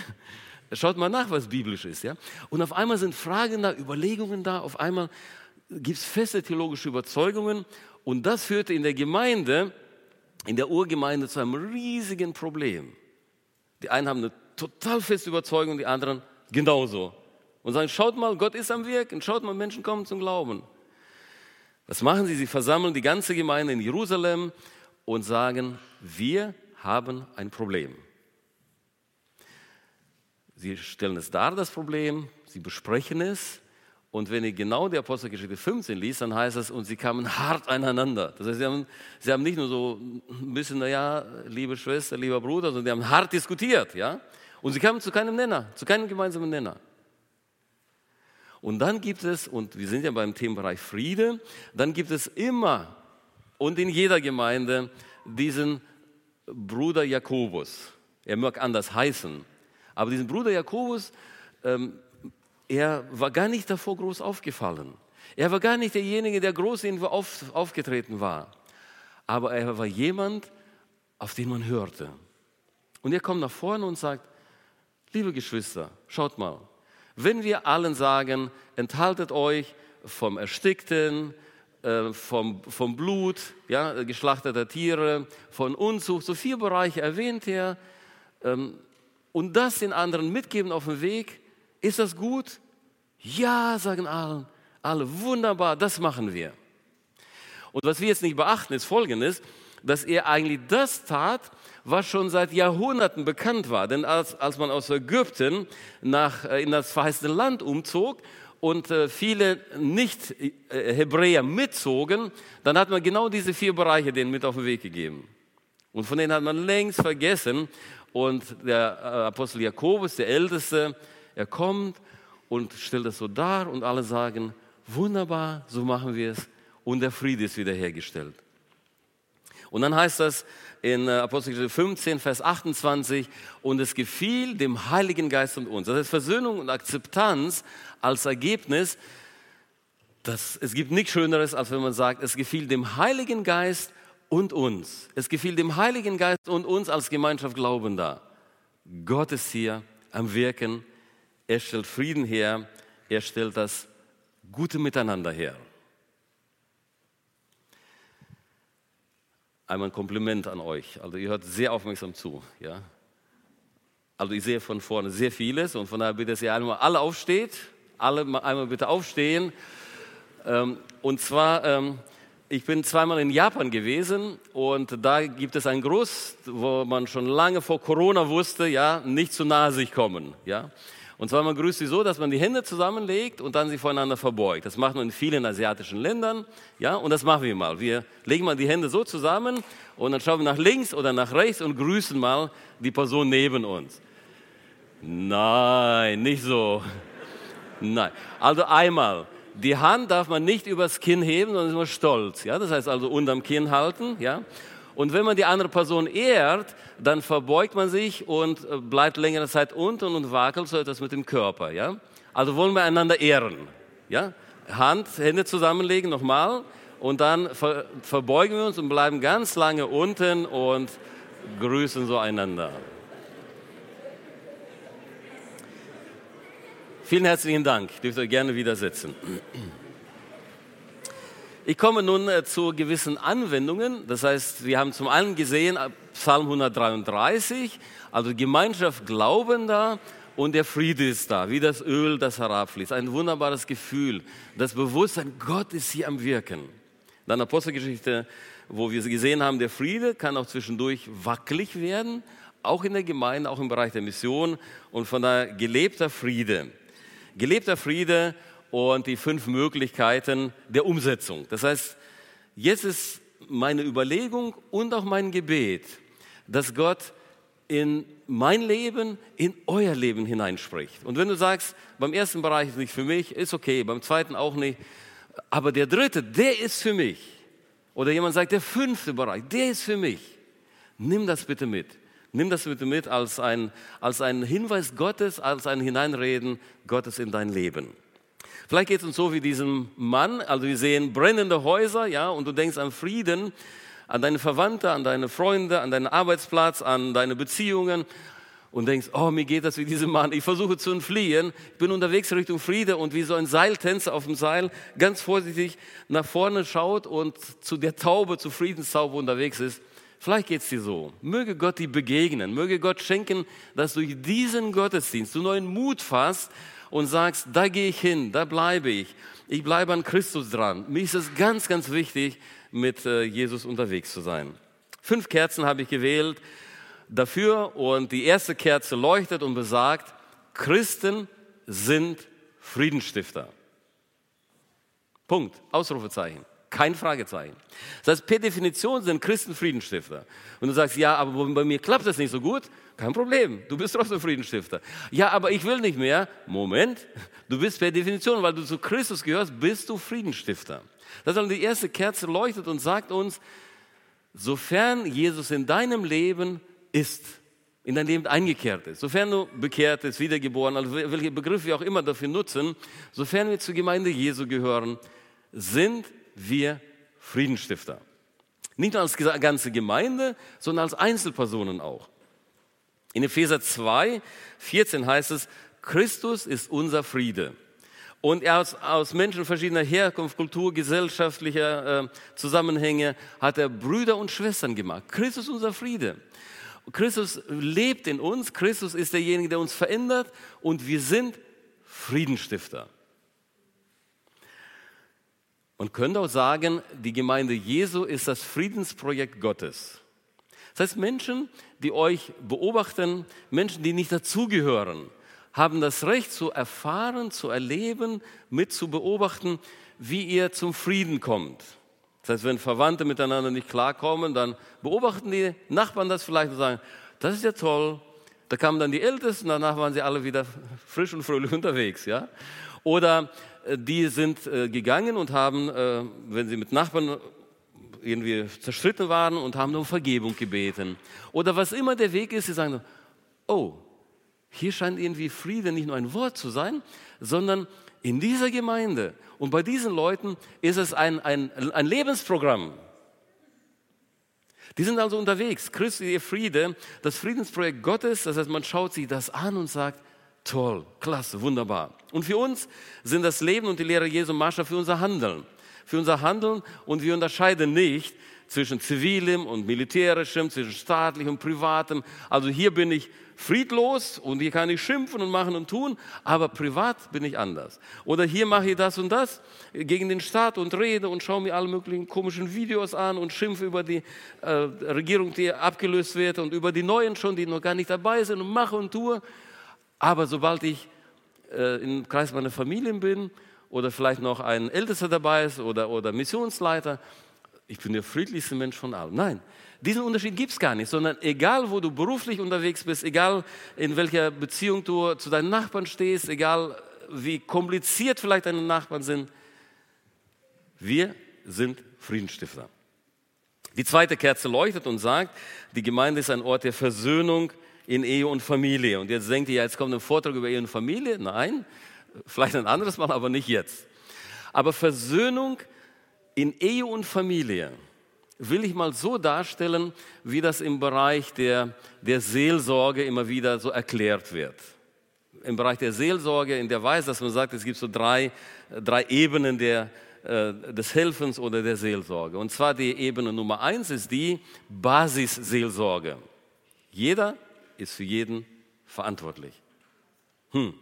Schaut mal nach, was biblisch ist. Ja? Und auf einmal sind Fragen da, Überlegungen da. Auf einmal gibt es feste theologische Überzeugungen. Und das führte in der Gemeinde, in der Urgemeinde zu einem riesigen Problem. Die einen haben eine total feste Überzeugung, die anderen genauso und sagen, schaut mal, Gott ist am Wirken, schaut mal, Menschen kommen zum Glauben. Was machen sie? Sie versammeln die ganze Gemeinde in Jerusalem und sagen, wir haben ein Problem. Sie stellen es dar, das Problem, sie besprechen es. Und wenn ihr genau die Apostelgeschichte 15 liest, dann heißt es, und sie kamen hart aneinander. Das heißt, sie haben, sie haben nicht nur so ein bisschen, naja, liebe Schwester, lieber Bruder, sondern sie haben hart diskutiert. ja. Und sie kamen zu keinem Nenner, zu keinem gemeinsamen Nenner. Und dann gibt es, und wir sind ja beim Themenbereich Friede, dann gibt es immer und in jeder Gemeinde diesen Bruder Jakobus. Er mag anders heißen, aber diesen Bruder Jakobus, ähm, er war gar nicht davor groß aufgefallen. Er war gar nicht derjenige, der groß irgendwo auf, aufgetreten war. Aber er war jemand, auf den man hörte. Und er kommt nach vorne und sagt, liebe Geschwister, schaut mal, wenn wir allen sagen, enthaltet euch vom Erstickten, äh, vom, vom Blut, ja, geschlachteter Tiere, von Unzucht, so vier Bereiche erwähnt er, ähm, und das den anderen mitgeben auf dem Weg, ist das gut? Ja, sagen alle, alle, wunderbar, das machen wir. Und was wir jetzt nicht beachten, ist Folgendes, dass er eigentlich das tat, was schon seit Jahrhunderten bekannt war. Denn als, als man aus Ägypten nach, äh, in das verheißene Land umzog und äh, viele Nicht-Hebräer mitzogen, dann hat man genau diese vier Bereiche denen mit auf den Weg gegeben. Und von denen hat man längst vergessen. Und der äh, Apostel Jakobus, der Älteste, er kommt und stellt das so dar und alle sagen, wunderbar, so machen wir es. Und der Friede ist wiederhergestellt. Und dann heißt das in äh, Apostelgeschichte 15, Vers 28, und es gefiel dem Heiligen Geist und uns. Das heißt Versöhnung und Akzeptanz als Ergebnis. Das, es gibt nichts Schöneres, als wenn man sagt, es gefiel dem Heiligen Geist und uns. Es gefiel dem Heiligen Geist und uns als Gemeinschaft Glaubender. Gott ist hier am Wirken. Er stellt Frieden her. Er stellt das gute Miteinander her. Einmal ein Kompliment an euch. Also ihr hört sehr aufmerksam zu. Ja? Also ich sehe von vorne sehr vieles und von daher bitte, dass ihr einmal alle aufsteht. Alle einmal bitte aufstehen. Ähm, und zwar, ähm, ich bin zweimal in Japan gewesen und da gibt es einen Gruß, wo man schon lange vor Corona wusste, ja, nicht zu nahe sich kommen, ja. Und zwar man grüßt sie so, dass man die Hände zusammenlegt und dann sie voneinander verbeugt. Das macht man in vielen asiatischen Ländern, ja, und das machen wir mal. Wir legen mal die Hände so zusammen und dann schauen wir nach links oder nach rechts und grüßen mal die Person neben uns. Nein, nicht so. Nein. Also einmal. Die Hand darf man nicht übers Kinn heben, sondern ist immer stolz. Ja, das heißt also unterm Kinn halten. Ja. Und wenn man die andere Person ehrt, dann verbeugt man sich und äh, bleibt längere Zeit unten und wackelt so etwas mit dem Körper. Ja? Also wollen wir einander ehren. Ja? Hand, Hände zusammenlegen nochmal und dann ver verbeugen wir uns und bleiben ganz lange unten und grüßen so einander. Vielen herzlichen Dank. Dürft ihr gerne wieder sitzen. Ich komme nun äh, zu gewissen Anwendungen. Das heißt, wir haben zum einen gesehen äh, Psalm 133, also Gemeinschaft Glaubender und der Friede ist da, wie das Öl, das herabfließt. Ein wunderbares Gefühl, das Bewusstsein, Gott ist hier am Wirken. Dann Apostelgeschichte, wo wir gesehen haben, der Friede kann auch zwischendurch wackelig werden, auch in der Gemeinde, auch im Bereich der Mission und von daher gelebter Friede. Gelebter Friede und die fünf Möglichkeiten der Umsetzung. Das heißt, jetzt ist meine Überlegung und auch mein Gebet, dass Gott in mein Leben, in euer Leben hineinspricht. Und wenn du sagst, beim ersten Bereich ist nicht für mich, ist okay, beim zweiten auch nicht, aber der dritte, der ist für mich. Oder jemand sagt, der fünfte Bereich, der ist für mich. Nimm das bitte mit. Nimm das bitte mit als ein, als ein Hinweis Gottes, als ein Hineinreden Gottes in dein Leben. Vielleicht geht es uns so wie diesem Mann, also wir sehen brennende Häuser, ja, und du denkst an Frieden, an deine Verwandte, an deine Freunde, an deinen Arbeitsplatz, an deine Beziehungen und denkst, oh, mir geht das wie diesem Mann. Ich versuche zu entfliehen, ich bin unterwegs Richtung Friede und wie so ein Seiltänzer auf dem Seil ganz vorsichtig nach vorne schaut und zu der Taube, zu Friedenstaube unterwegs ist. Vielleicht geht es dir so. Möge Gott dir begegnen, möge Gott schenken, dass durch diesen Gottesdienst du neuen Mut fasst und sagst, da gehe ich hin, da bleibe ich. Ich bleibe an Christus dran. Mir ist es ganz, ganz wichtig, mit äh, Jesus unterwegs zu sein. Fünf Kerzen habe ich gewählt dafür und die erste Kerze leuchtet und besagt, Christen sind Friedensstifter. Punkt. Ausrufezeichen. Kein Fragezeichen. Das heißt, per Definition sind Christen Friedensstifter. Und du sagst, ja, aber bei mir klappt das nicht so gut. Kein Problem, du bist trotzdem Friedensstifter. Ja, aber ich will nicht mehr. Moment, du bist per Definition, weil du zu Christus gehörst, bist du Friedensstifter. Das ist also die erste Kerze leuchtet und sagt uns, sofern Jesus in deinem Leben ist, in dein Leben eingekehrt ist, sofern du bekehrt ist, wiedergeboren, also welche Begriffe wir auch immer dafür nutzen, sofern wir zur Gemeinde Jesu gehören, sind wir Friedensstifter. Nicht nur als ganze Gemeinde, sondern als Einzelpersonen auch. In Epheser 2, 14 heißt es, Christus ist unser Friede. Und aus, aus Menschen verschiedener Herkunft, Kultur, gesellschaftlicher äh, Zusammenhänge hat er Brüder und Schwestern gemacht. Christus ist unser Friede. Christus lebt in uns. Christus ist derjenige, der uns verändert. Und wir sind Friedenstifter. Und können auch sagen, die Gemeinde Jesu ist das Friedensprojekt Gottes. Das heißt, Menschen, die euch beobachten, Menschen, die nicht dazugehören, haben das Recht zu erfahren, zu erleben, mit zu beobachten, wie ihr zum Frieden kommt. Das heißt, wenn Verwandte miteinander nicht klarkommen, dann beobachten die Nachbarn das vielleicht und sagen, das ist ja toll. Da kamen dann die Ältesten, danach waren sie alle wieder frisch und fröhlich [laughs] unterwegs. Ja? Oder die sind äh, gegangen und haben, äh, wenn sie mit Nachbarn irgendwie zerstritten waren und haben um Vergebung gebeten. Oder was immer der Weg ist, sie sagen, oh, hier scheint irgendwie Friede nicht nur ein Wort zu sein, sondern in dieser Gemeinde und bei diesen Leuten ist es ein, ein, ein Lebensprogramm. Die sind also unterwegs. Christi, ihr Friede, das Friedensprojekt Gottes, das heißt, man schaut sich das an und sagt, toll, klasse, wunderbar. Und für uns sind das Leben und die Lehre Jesu Maßstab für unser Handeln für unser Handeln und wir unterscheiden nicht zwischen zivilem und militärischem, zwischen staatlichem und privatem. Also hier bin ich friedlos und hier kann ich schimpfen und machen und tun, aber privat bin ich anders. Oder hier mache ich das und das gegen den Staat und rede und schaue mir alle möglichen komischen Videos an und schimpfe über die äh, Regierung, die abgelöst wird und über die Neuen schon, die noch gar nicht dabei sind und mache und tue. Aber sobald ich äh, im Kreis meiner Familie bin oder vielleicht noch ein Ältester dabei ist oder, oder Missionsleiter, ich bin der friedlichste Mensch von allen. Nein, diesen Unterschied gibt es gar nicht, sondern egal, wo du beruflich unterwegs bist, egal in welcher Beziehung du zu deinen Nachbarn stehst, egal wie kompliziert vielleicht deine Nachbarn sind, wir sind Friedensstifter. Die zweite Kerze leuchtet und sagt, die Gemeinde ist ein Ort der Versöhnung in Ehe und Familie. Und jetzt denkt ihr, jetzt kommt ein Vortrag über Ehe und Familie. Nein, vielleicht ein anderes Mal, aber nicht jetzt. Aber Versöhnung in Ehe und Familie will ich mal so darstellen, wie das im Bereich der, der Seelsorge immer wieder so erklärt wird. Im Bereich der Seelsorge in der Weise, dass man sagt, es gibt so drei, drei Ebenen der, äh, des Helfens oder der Seelsorge. Und zwar die Ebene Nummer eins ist die Basisseelsorge. Jeder ist für jeden verantwortlich. Hm.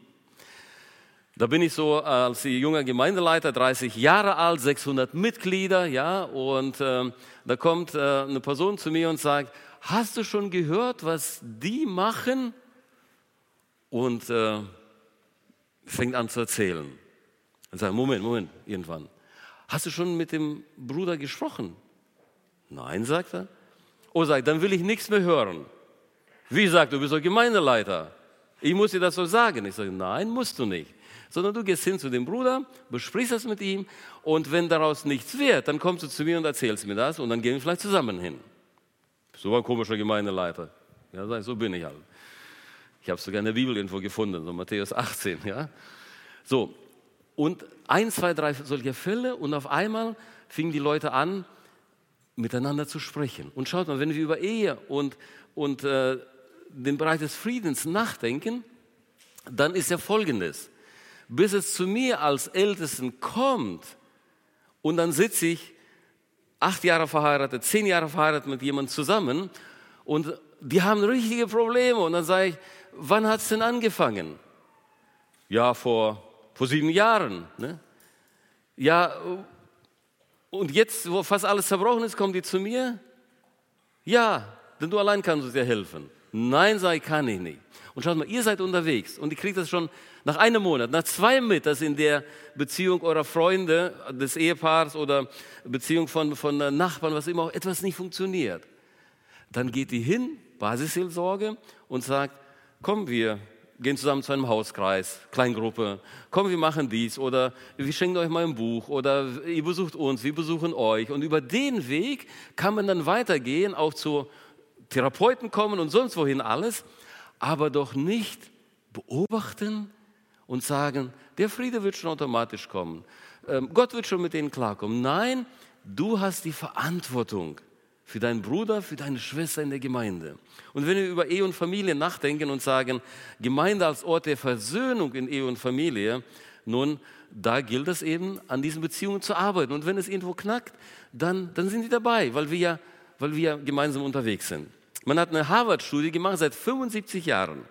Da bin ich so als junger Gemeindeleiter, 30 Jahre alt, 600 Mitglieder, ja, und äh, da kommt äh, eine Person zu mir und sagt, hast du schon gehört, was die machen? Und äh, fängt an zu erzählen. Und sagt, Moment, Moment, irgendwann. Hast du schon mit dem Bruder gesprochen? Nein, sagt er. Oh, sagt, dann will ich nichts mehr hören. Wie sagt, du bist doch Gemeindeleiter. Ich muss dir das so sagen. Ich sage, nein, musst du nicht sondern du gehst hin zu dem Bruder, besprichst das mit ihm und wenn daraus nichts wird, dann kommst du zu mir und erzählst mir das und dann gehen wir vielleicht zusammen hin. So ein komischer Gemeindeleiter. Ja, so bin ich halt. Ich habe sogar in der Bibel gefunden, so Matthäus 18. Ja? So, und ein, zwei, drei solche Fälle und auf einmal fingen die Leute an, miteinander zu sprechen. Und schaut mal, wenn wir über Ehe und, und äh, den Bereich des Friedens nachdenken, dann ist ja Folgendes bis es zu mir als Ältesten kommt und dann sitze ich acht Jahre verheiratet, zehn Jahre verheiratet mit jemandem zusammen und die haben richtige Probleme und dann sage ich, wann hat es denn angefangen? Ja, vor, vor sieben Jahren. Ne? Ja, und jetzt, wo fast alles zerbrochen ist, kommen die zu mir? Ja, denn du allein kannst uns dir helfen. Nein, ich, kann ich nicht. Und schaut mal, ihr seid unterwegs und ihr kriegt das schon nach einem Monat, nach zwei mit, dass in der Beziehung eurer Freunde, des Ehepaars oder Beziehung von, von Nachbarn, was immer auch, etwas nicht funktioniert. Dann geht die hin, Basisseelsorge, und sagt, komm, wir gehen zusammen zu einem Hauskreis, Kleingruppe, komm, wir machen dies oder wir schenken euch mal ein Buch oder ihr besucht uns, wir besuchen euch. Und über den Weg kann man dann weitergehen, auch zu Therapeuten kommen und sonst wohin alles aber doch nicht beobachten und sagen, der Friede wird schon automatisch kommen. Ähm, Gott wird schon mit denen klarkommen. Nein, du hast die Verantwortung für deinen Bruder, für deine Schwester in der Gemeinde. Und wenn wir über Ehe und Familie nachdenken und sagen, Gemeinde als Ort der Versöhnung in Ehe und Familie, nun, da gilt es eben, an diesen Beziehungen zu arbeiten. Und wenn es irgendwo knackt, dann, dann sind die dabei, weil wir weil wir gemeinsam unterwegs sind. Man hat eine Harvard-Studie gemacht seit 75 Jahren.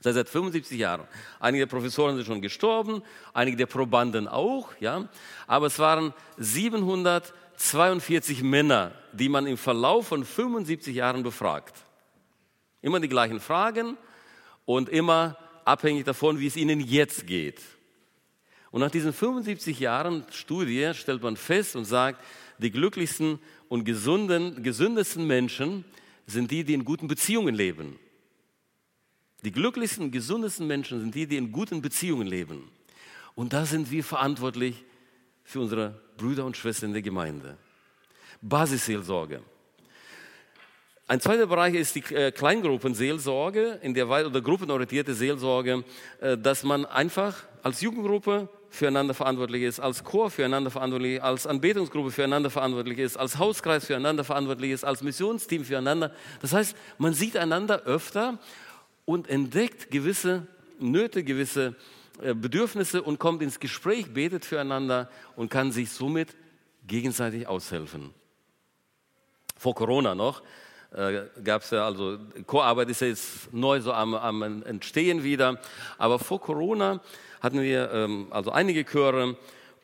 Seit, seit 75 Jahren. Einige der Professoren sind schon gestorben, einige der Probanden auch, ja. Aber es waren 742 Männer, die man im Verlauf von 75 Jahren befragt. Immer die gleichen Fragen und immer abhängig davon, wie es ihnen jetzt geht. Und nach diesen 75 Jahren Studie stellt man fest und sagt, die glücklichsten und gesunden, gesündesten Menschen sind die, die in guten Beziehungen leben. Die glücklichsten, gesundesten Menschen sind die, die in guten Beziehungen leben. Und da sind wir verantwortlich für unsere Brüder und Schwestern in der Gemeinde. Basisseelsorge. Ein zweiter Bereich ist die äh, Kleingruppenseelsorge, in der oder gruppenorientierte Seelsorge, äh, dass man einfach als Jugendgruppe füreinander verantwortlich ist, als Chor füreinander verantwortlich ist, als Anbetungsgruppe füreinander verantwortlich ist, als Hauskreis füreinander verantwortlich ist, als Missionsteam füreinander. Das heißt, man sieht einander öfter und entdeckt gewisse Nöte, gewisse äh, Bedürfnisse und kommt ins Gespräch, betet füreinander und kann sich somit gegenseitig aushelfen. vor Corona noch, äh, gab es ja, also Chorarbeit ist ja jetzt neu so am, am Entstehen wieder, aber vor Corona hatten wir ähm, also einige Chöre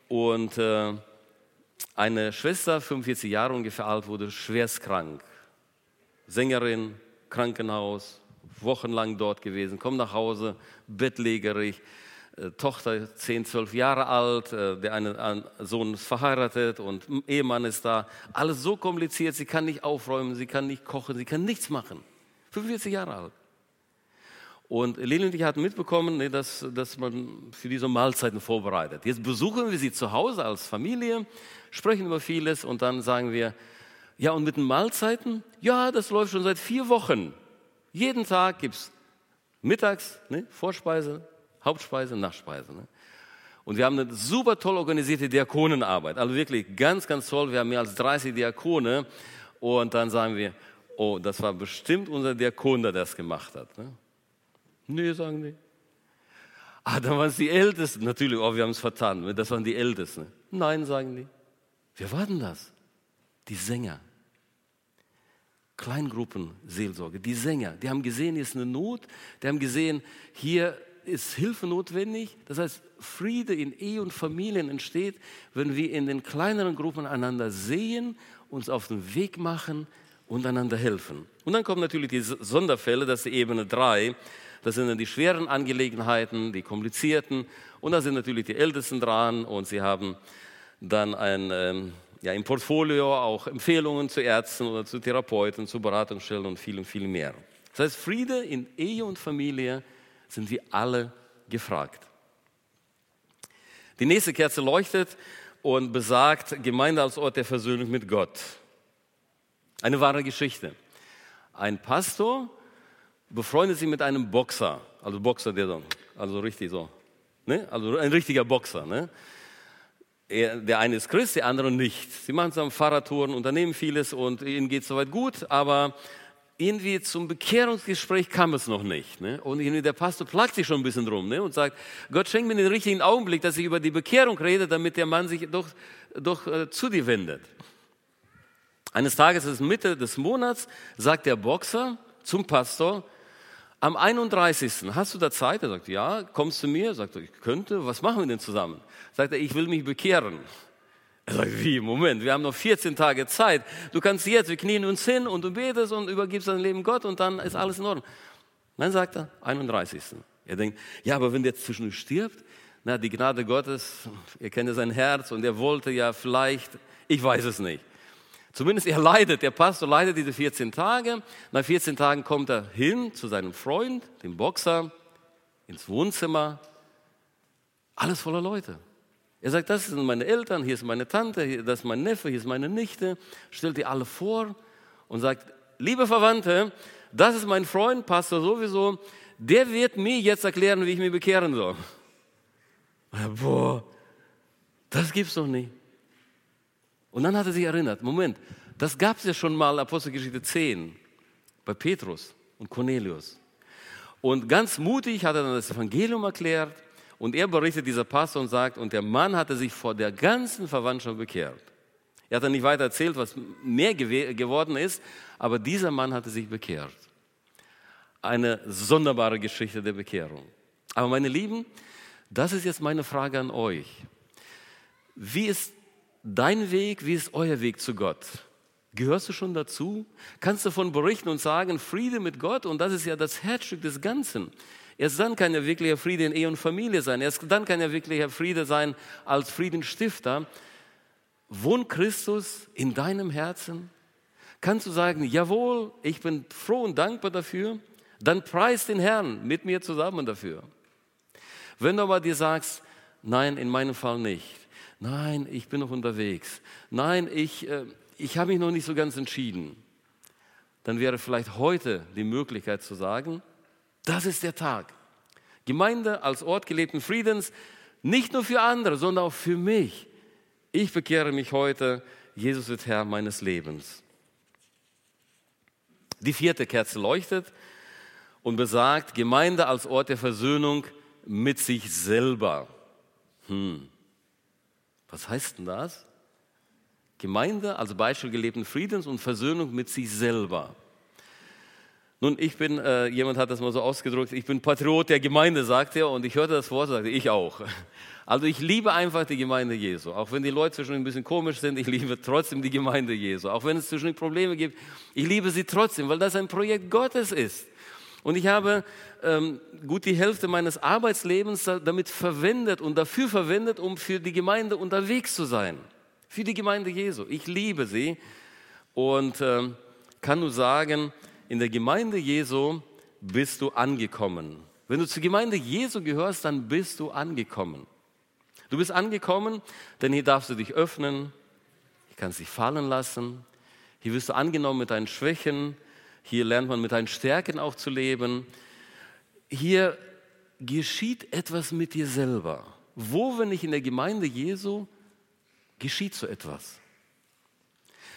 und äh, eine Schwester, 45 Jahre ungefähr alt, wurde schwerst krank. Sängerin, Krankenhaus, wochenlang dort gewesen, kommt nach Hause, bettlägerig, äh, Tochter 10, 12 Jahre alt, äh, der eine Sohn ist verheiratet und Ehemann ist da. Alles so kompliziert, sie kann nicht aufräumen, sie kann nicht kochen, sie kann nichts machen. 45 Jahre alt. Und Lili und ich hatten mitbekommen, nee, dass, dass man für diese Mahlzeiten vorbereitet. Jetzt besuchen wir sie zu Hause als Familie, sprechen über vieles und dann sagen wir, ja und mit den Mahlzeiten? Ja, das läuft schon seit vier Wochen. Jeden Tag gibt es mittags ne, Vorspeise, Hauptspeise, Nachspeise. Ne? Und wir haben eine super toll organisierte Diakonenarbeit. Also wirklich ganz, ganz toll. Wir haben mehr als 30 Diakone. Und dann sagen wir, oh, das war bestimmt unser Diakon, der das gemacht hat. Ne? Nee, sagen die. Ah, dann waren es die Ältesten. Natürlich, oh, wir haben es vertan. Das waren die Ältesten. Nein, sagen die. Wer war denn das? Die Sänger. Kleingruppenseelsorge, die Sänger, die haben gesehen, hier ist eine Not, die haben gesehen, hier ist Hilfe notwendig. Das heißt, Friede in Ehe und Familien entsteht, wenn wir in den kleineren Gruppen einander sehen, uns auf den Weg machen und einander helfen. Und dann kommen natürlich die Sonderfälle, das ist die Ebene 3. Das sind dann die schweren Angelegenheiten, die komplizierten. Und da sind natürlich die Ältesten dran und sie haben dann ein, ähm, ja, im Portfolio auch Empfehlungen zu Ärzten oder zu Therapeuten, zu Beratungsstellen und viel, viel mehr. Das heißt, Friede in Ehe und Familie sind wir alle gefragt. Die nächste Kerze leuchtet und besagt Gemeinde als Ort der Versöhnung mit Gott. Eine wahre Geschichte. Ein Pastor befreundet sich mit einem Boxer, also Boxer, der so, also richtig so, ne? also ein richtiger Boxer. Ne? Er, der eine ist Christ, der andere nicht. Sie machen zusammen Fahrradtouren, unternehmen vieles und ihnen geht es soweit gut, aber irgendwie zum Bekehrungsgespräch kam es noch nicht. Ne? Und irgendwie der Pastor plagt sich schon ein bisschen drum ne? und sagt, Gott schenkt mir den richtigen Augenblick, dass ich über die Bekehrung rede, damit der Mann sich doch, doch äh, zu dir wendet. Eines Tages, ist Mitte des Monats, sagt der Boxer zum Pastor, am 31. hast du da Zeit? Er sagt, ja, kommst du mir? Sagt er, ich könnte, was machen wir denn zusammen? Sagt er, ich will mich bekehren. Er sagt, wie, Moment, wir haben noch 14 Tage Zeit. Du kannst jetzt, wir knien uns hin und du betest und übergibst dein Leben Gott und dann ist alles in Ordnung. Dann sagt er, 31. Er denkt, ja, aber wenn der zwischendurch stirbt, na, die Gnade Gottes, ihr kennt ja sein Herz und er wollte ja vielleicht, ich weiß es nicht. Zumindest er leidet, der Pastor leidet diese 14 Tage. Nach 14 Tagen kommt er hin zu seinem Freund, dem Boxer, ins Wohnzimmer. Alles voller Leute. Er sagt, das sind meine Eltern, hier ist meine Tante, das ist mein Neffe, hier ist meine Nichte. Stellt die alle vor und sagt, liebe Verwandte, das ist mein Freund, Pastor sowieso, der wird mir jetzt erklären, wie ich mich bekehren soll. [laughs] Boah, das gibt's doch nicht. Und dann hat er sich erinnert, Moment, das gab es ja schon mal Apostelgeschichte 10 bei Petrus und Cornelius. Und ganz mutig hat er dann das Evangelium erklärt und er berichtet dieser Pastor und sagt, und der Mann hatte sich vor der ganzen Verwandtschaft bekehrt. Er hat dann nicht weiter erzählt, was mehr geworden ist, aber dieser Mann hatte sich bekehrt. Eine sonderbare Geschichte der Bekehrung. Aber meine Lieben, das ist jetzt meine Frage an euch. Wie ist dein Weg, wie ist euer Weg zu Gott? Gehörst du schon dazu? Kannst du davon berichten und sagen, Friede mit Gott? Und das ist ja das Herzstück des Ganzen. Erst dann kann er wirklicher Friede in Ehe und Familie sein. Erst dann kann er wirklicher Friede sein als Friedensstifter. Wohnt Christus in deinem Herzen? Kannst du sagen, jawohl, ich bin froh und dankbar dafür? Dann preis den Herrn mit mir zusammen dafür. Wenn du aber dir sagst, nein, in meinem Fall nicht, Nein, ich bin noch unterwegs. Nein, ich, äh, ich habe mich noch nicht so ganz entschieden. Dann wäre vielleicht heute die Möglichkeit zu sagen, das ist der Tag. Gemeinde als Ort gelebten Friedens, nicht nur für andere, sondern auch für mich. Ich bekehre mich heute, Jesus wird Herr meines Lebens. Die vierte Kerze leuchtet und besagt, Gemeinde als Ort der Versöhnung mit sich selber. Hm. Was heißt denn das? Gemeinde als Beispiel gelebten Friedens und Versöhnung mit sich selber. Nun, ich bin, äh, jemand hat das mal so ausgedrückt, ich bin Patriot der Gemeinde, sagt er, und ich hörte das Wort, sagte ich auch. [laughs] Also ich liebe einfach die Gemeinde Jesu. Auch wenn die Leute zwischen ein bisschen komisch sind, ich liebe trotzdem die Gemeinde Jesu. Auch wenn es zwischen Probleme gibt, ich liebe sie trotzdem, weil das ein Projekt Gottes ist. Und ich habe ähm, gut die Hälfte meines Arbeitslebens damit verwendet und dafür verwendet, um für die Gemeinde unterwegs zu sein. Für die Gemeinde Jesu. Ich liebe sie und ähm, kann nur sagen, in der Gemeinde Jesu bist du angekommen. Wenn du zur Gemeinde Jesu gehörst, dann bist du angekommen. Du bist angekommen, denn hier darfst du dich öffnen, hier kannst dich fallen lassen, hier wirst du angenommen mit deinen Schwächen, hier lernt man mit deinen Stärken auch zu leben. Hier geschieht etwas mit dir selber. Wo, wenn nicht in der Gemeinde Jesu, geschieht so etwas?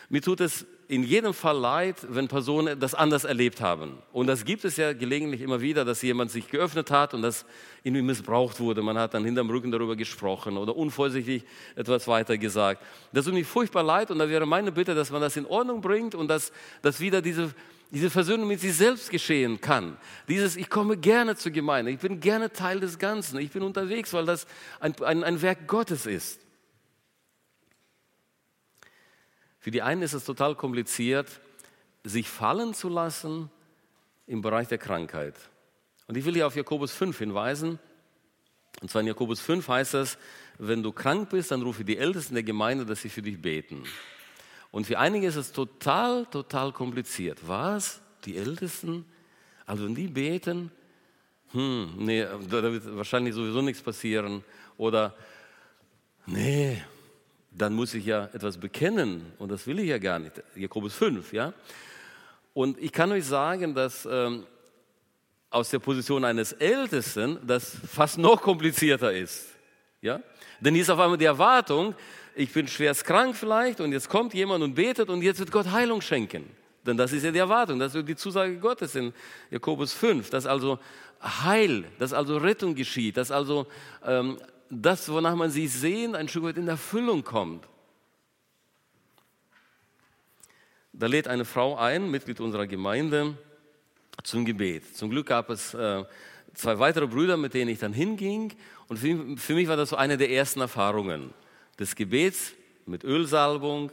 Mir tut es in jedem Fall leid, wenn Personen das anders erlebt haben. Und das gibt es ja gelegentlich immer wieder, dass jemand sich geöffnet hat und das irgendwie missbraucht wurde. Man hat dann hinterm Rücken darüber gesprochen oder unvorsichtig etwas weiter gesagt. Das tut mir furchtbar leid und da wäre meine Bitte, dass man das in Ordnung bringt und dass, dass wieder diese, diese Versöhnung mit sich selbst geschehen kann. Dieses, ich komme gerne zur Gemeinde, ich bin gerne Teil des Ganzen, ich bin unterwegs, weil das ein, ein, ein Werk Gottes ist. Für die einen ist es total kompliziert, sich fallen zu lassen im Bereich der Krankheit. Und ich will hier auf Jakobus 5 hinweisen. Und zwar in Jakobus 5 heißt es, wenn du krank bist, dann rufe die Ältesten der Gemeinde, dass sie für dich beten. Und für einige ist es total, total kompliziert. Was? Die Ältesten? Also wenn die beten, hm, nee, da wird wahrscheinlich sowieso nichts passieren. Oder, nee, dann muss ich ja etwas bekennen und das will ich ja gar nicht. Jakobus 5, ja. Und ich kann euch sagen, dass ähm, aus der Position eines Ältesten das fast noch komplizierter ist, ja. Denn hier ist auf einmal die Erwartung, ich bin schwerst krank vielleicht und jetzt kommt jemand und betet und jetzt wird Gott Heilung schenken. Denn das ist ja die Erwartung, das ist die Zusage Gottes in Jakobus 5, dass also Heil, dass also Rettung geschieht, dass also ähm, das, wonach man sie sehen, ein Stück weit in Erfüllung kommt. Da lädt eine Frau ein, Mitglied unserer Gemeinde, zum Gebet. Zum Glück gab es äh, zwei weitere Brüder, mit denen ich dann hinging. Und für, für mich war das so eine der ersten Erfahrungen des Gebets mit Ölsalbung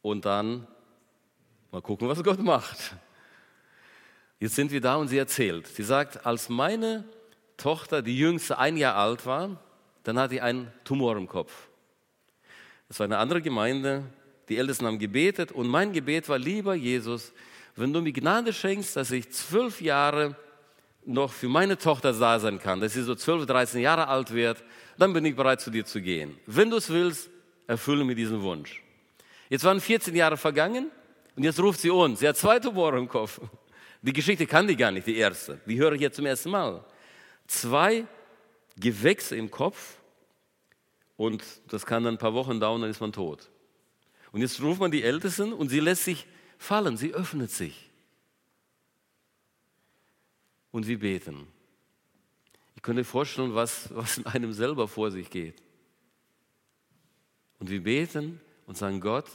und dann mal gucken, was Gott macht. Jetzt sind wir da und sie erzählt. Sie sagt, als meine Tochter, die jüngste, ein Jahr alt war, dann hatte ich einen Tumor im Kopf. Das war eine andere Gemeinde. Die Ältesten haben gebetet und mein Gebet war, lieber Jesus, wenn du mir Gnade schenkst, dass ich zwölf Jahre noch für meine Tochter da sein kann, dass sie so zwölf, dreizehn Jahre alt wird, dann bin ich bereit, zu dir zu gehen. Wenn du es willst, erfülle mir diesen Wunsch. Jetzt waren 14 Jahre vergangen und jetzt ruft sie uns. Sie hat zwei Tumore im Kopf. Die Geschichte kann die gar nicht, die erste. Die höre ich jetzt zum ersten Mal. Zwei Gewächse im Kopf und das kann dann ein paar Wochen dauern, dann ist man tot. Und jetzt ruft man die Ältesten und sie lässt sich fallen, sie öffnet sich. Und wir beten. Ich könnte vorstellen, was, was in einem selber vor sich geht. Und wir beten und sagen, Gott,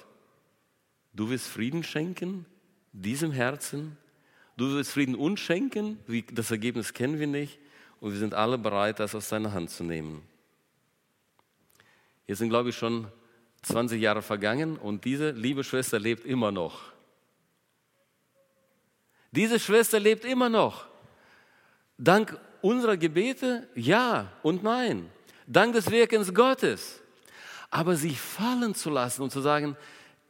du wirst Frieden schenken, diesem Herzen. Du wirst Frieden uns schenken, wie, das Ergebnis kennen wir nicht und wir sind alle bereit, das aus seiner Hand zu nehmen. Jetzt sind, glaube ich, schon 20 Jahre vergangen und diese liebe Schwester lebt immer noch. Diese Schwester lebt immer noch. Dank unserer Gebete, ja und nein. Dank des Wirkens Gottes. Aber sich fallen zu lassen und zu sagen,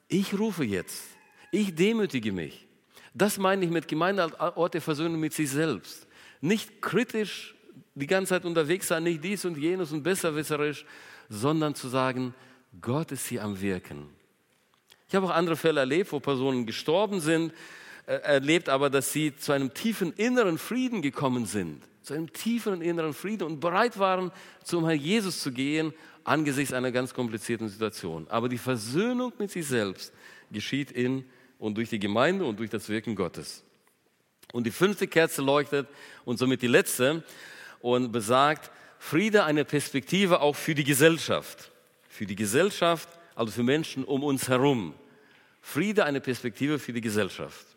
ich rufe jetzt, ich demütige mich. Das meine ich mit Gemeindeort der Versöhnung mit sich selbst. Nicht kritisch die ganze Zeit unterwegs sein, nicht dies und jenes und besserwisserisch, sondern zu sagen, Gott ist hier am Wirken. Ich habe auch andere Fälle erlebt, wo Personen gestorben sind, äh, erlebt aber, dass sie zu einem tiefen inneren Frieden gekommen sind, zu einem tieferen inneren Frieden und bereit waren, zum Herrn Jesus zu gehen, angesichts einer ganz komplizierten Situation. Aber die Versöhnung mit sich selbst geschieht in und durch die Gemeinde und durch das Wirken Gottes. Und die fünfte Kerze leuchtet und somit die letzte und besagt, Friede eine Perspektive auch für die Gesellschaft. Für die Gesellschaft also für Menschen um uns herum. Friede eine Perspektive für die Gesellschaft.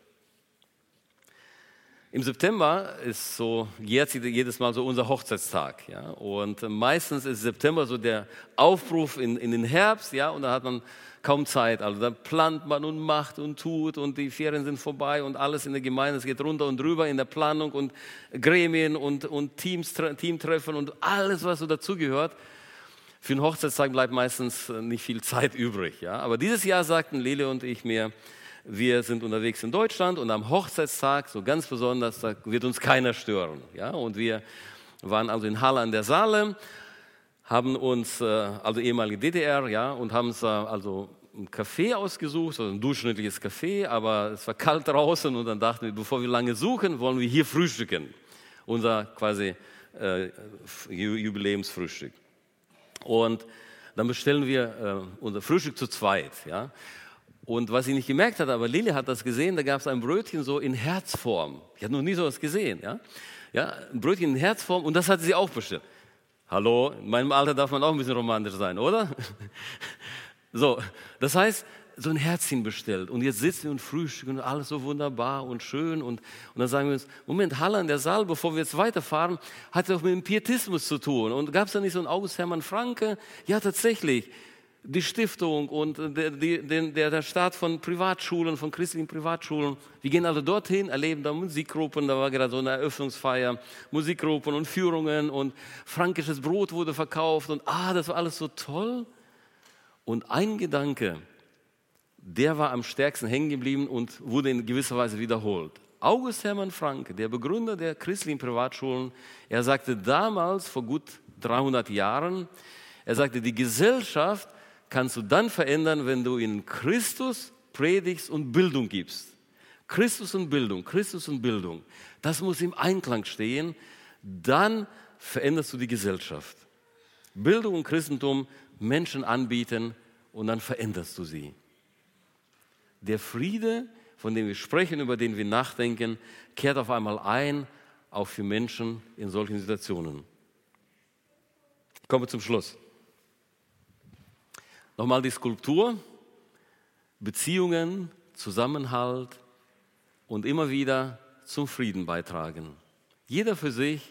Im September ist so, sich jedes Mal so unser Hochzeitstag. Ja? Und meistens ist September so der Aufruf in, in den Herbst, ja, und da hat man kaum Zeit. Also da plant man und macht und tut und die Ferien sind vorbei und alles in der Gemeinde, es geht runter und drüber in der Planung und Gremien und, und Teams, Teamtreffen und alles, was so dazugehört. Für den Hochzeitstag bleibt meistens nicht viel Zeit übrig. Ja? Aber dieses Jahr sagten Lele und ich mir, wir sind unterwegs in Deutschland und am Hochzeitstag, so ganz besonders, da wird uns keiner stören. Ja? Und wir waren also in Halle an der Saale, haben uns, äh, also ehemalige DDR, ja, und haben uns also ein Café ausgesucht, so ein durchschnittliches Café, aber es war kalt draußen und dann dachten wir, bevor wir lange suchen, wollen wir hier frühstücken. Unser quasi äh, Jubiläumsfrühstück. Und dann bestellen wir äh, unser Frühstück zu zweit. Ja? Und was ich nicht gemerkt hatte, aber Lili hat das gesehen, da gab es ein Brötchen so in Herzform. Ich hatte noch nie sowas gesehen. Ja? Ja, ein Brötchen in Herzform und das hatte sie auch bestellt. Hallo, in meinem Alter darf man auch ein bisschen romantisch sein, oder? [laughs] So, das heißt, so ein Herzchen bestellt und jetzt sitzen wir und frühstücken und alles so wunderbar und schön und, und dann sagen wir uns, Moment, Halle an der Saal, bevor wir jetzt weiterfahren, hat doch mit dem Pietismus zu tun und gab es da nicht so einen August Hermann Franke? Ja, tatsächlich, die Stiftung und der, der, der Start von Privatschulen, von christlichen Privatschulen. Wir gehen also dorthin, erleben da Musikgruppen, da war gerade so eine Eröffnungsfeier, Musikgruppen und Führungen und frankisches Brot wurde verkauft und ah, das war alles so toll. Und ein Gedanke, der war am stärksten hängen geblieben und wurde in gewisser Weise wiederholt. August Hermann Franke, der Begründer der christlichen Privatschulen, er sagte damals, vor gut 300 Jahren, er sagte, die Gesellschaft kannst du dann verändern, wenn du in Christus predigst und Bildung gibst. Christus und Bildung, Christus und Bildung. Das muss im Einklang stehen. Dann veränderst du die Gesellschaft. Bildung und Christentum Menschen anbieten und dann veränderst du sie. Der Friede, von dem wir sprechen, über den wir nachdenken, kehrt auf einmal ein, auch für Menschen in solchen Situationen. Kommen wir zum Schluss. Nochmal die Skulptur, Beziehungen, Zusammenhalt und immer wieder zum Frieden beitragen. Jeder für sich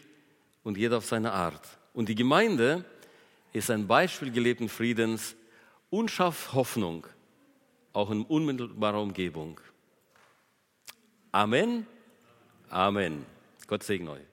und jeder auf seine Art. Und die Gemeinde ist ein Beispiel gelebten Friedens und schafft Hoffnung, auch in unmittelbarer Umgebung. Amen. Amen. Gott segne euch.